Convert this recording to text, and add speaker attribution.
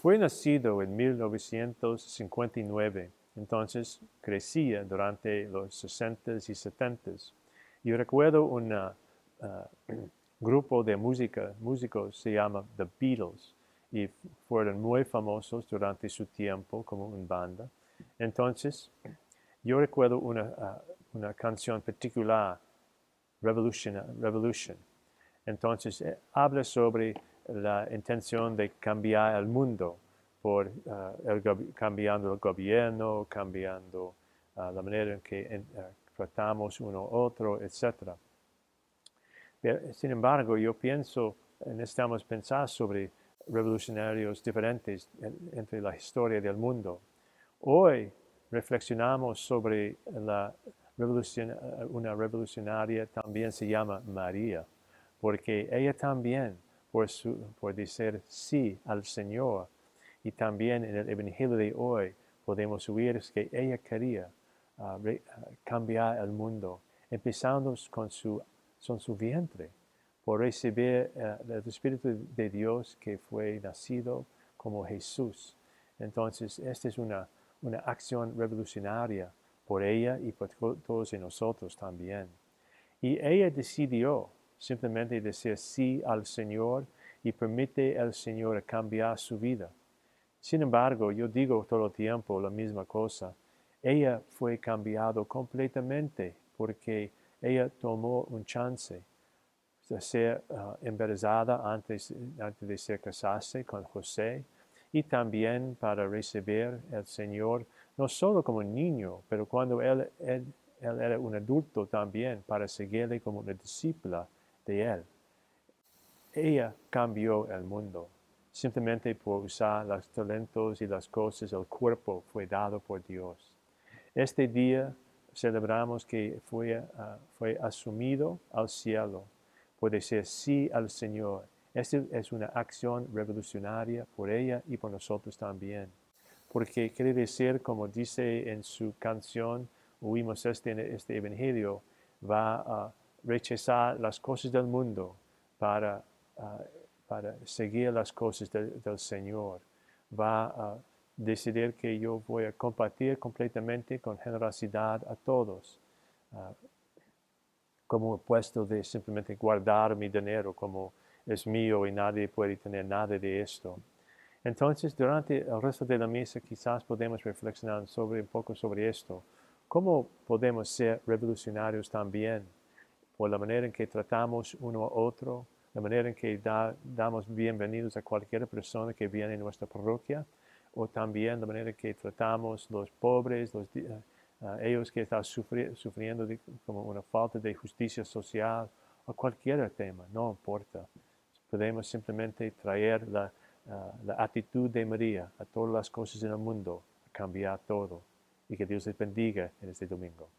Speaker 1: Fue nacido en 1959, entonces crecía durante los 60s y 70s. Yo recuerdo un uh, grupo de música, músicos se llama The Beatles y fueron muy famosos durante su tiempo como una banda. Entonces, yo recuerdo una, uh, una canción particular, Revolution. Revolution. Entonces, eh, habla sobre la intención de cambiar el mundo por uh, cambiando el gobierno, cambiando uh, la manera en que tratamos uno otro, etc. Sin embargo, yo pienso, necesitamos pensar sobre revolucionarios diferentes entre la historia del mundo. Hoy reflexionamos sobre la una revolucionaria también se llama María, porque ella también, por, decir sí al Señor, y también en el Evangelio de hoy podemos oír que ella quería re, uh, cambiar el mundo, empezando con su, con su vientre, por recibir uh, el Espíritu de Dios que fue nacido como Jesús. Entonces, esta es una, una acción revolucionaria por ella y por todos nosotros también. Y ella decidió simplemente decir sí al Señor y permite al Señor cambiar su vida. Sin embargo, yo digo todo el tiempo la misma cosa. Ella fue cambiado completamente porque ella tomó un chance de ser uh, embarazada antes, antes de ser casarse con José y también para recibir el Señor no solo como niño, pero cuando él, él, él era un adulto también para seguirle como una discípula de él. Ella cambió el mundo simplemente por usar los talentos y las cosas, el cuerpo fue dado por Dios. Este día celebramos que fue, uh, fue asumido al cielo por decir sí al Señor. Esta es una acción revolucionaria por ella y por nosotros también. Porque quiere decir, como dice en su canción, oímos este, este evangelio, va a rechazar las cosas del mundo para uh, para seguir las cosas del Señor. Va a decidir que yo voy a compartir completamente con generosidad a todos, uh, como puesto de simplemente guardar mi dinero como es mío y nadie puede tener nada de esto. Entonces, durante el resto de la misa quizás podemos reflexionar sobre un poco sobre esto. ¿Cómo podemos ser revolucionarios también por la manera en que tratamos uno a otro, la manera en que damos bienvenidos a cualquier persona que viene en nuestra parroquia, o también la manera en que tratamos los pobres, los, uh, ellos que están sufriendo como una falta de justicia social, o cualquier tema, no importa. Podemos simplemente traer la, uh, la actitud de María a todas las cosas en el mundo, a cambiar todo. Y que Dios les bendiga en este domingo.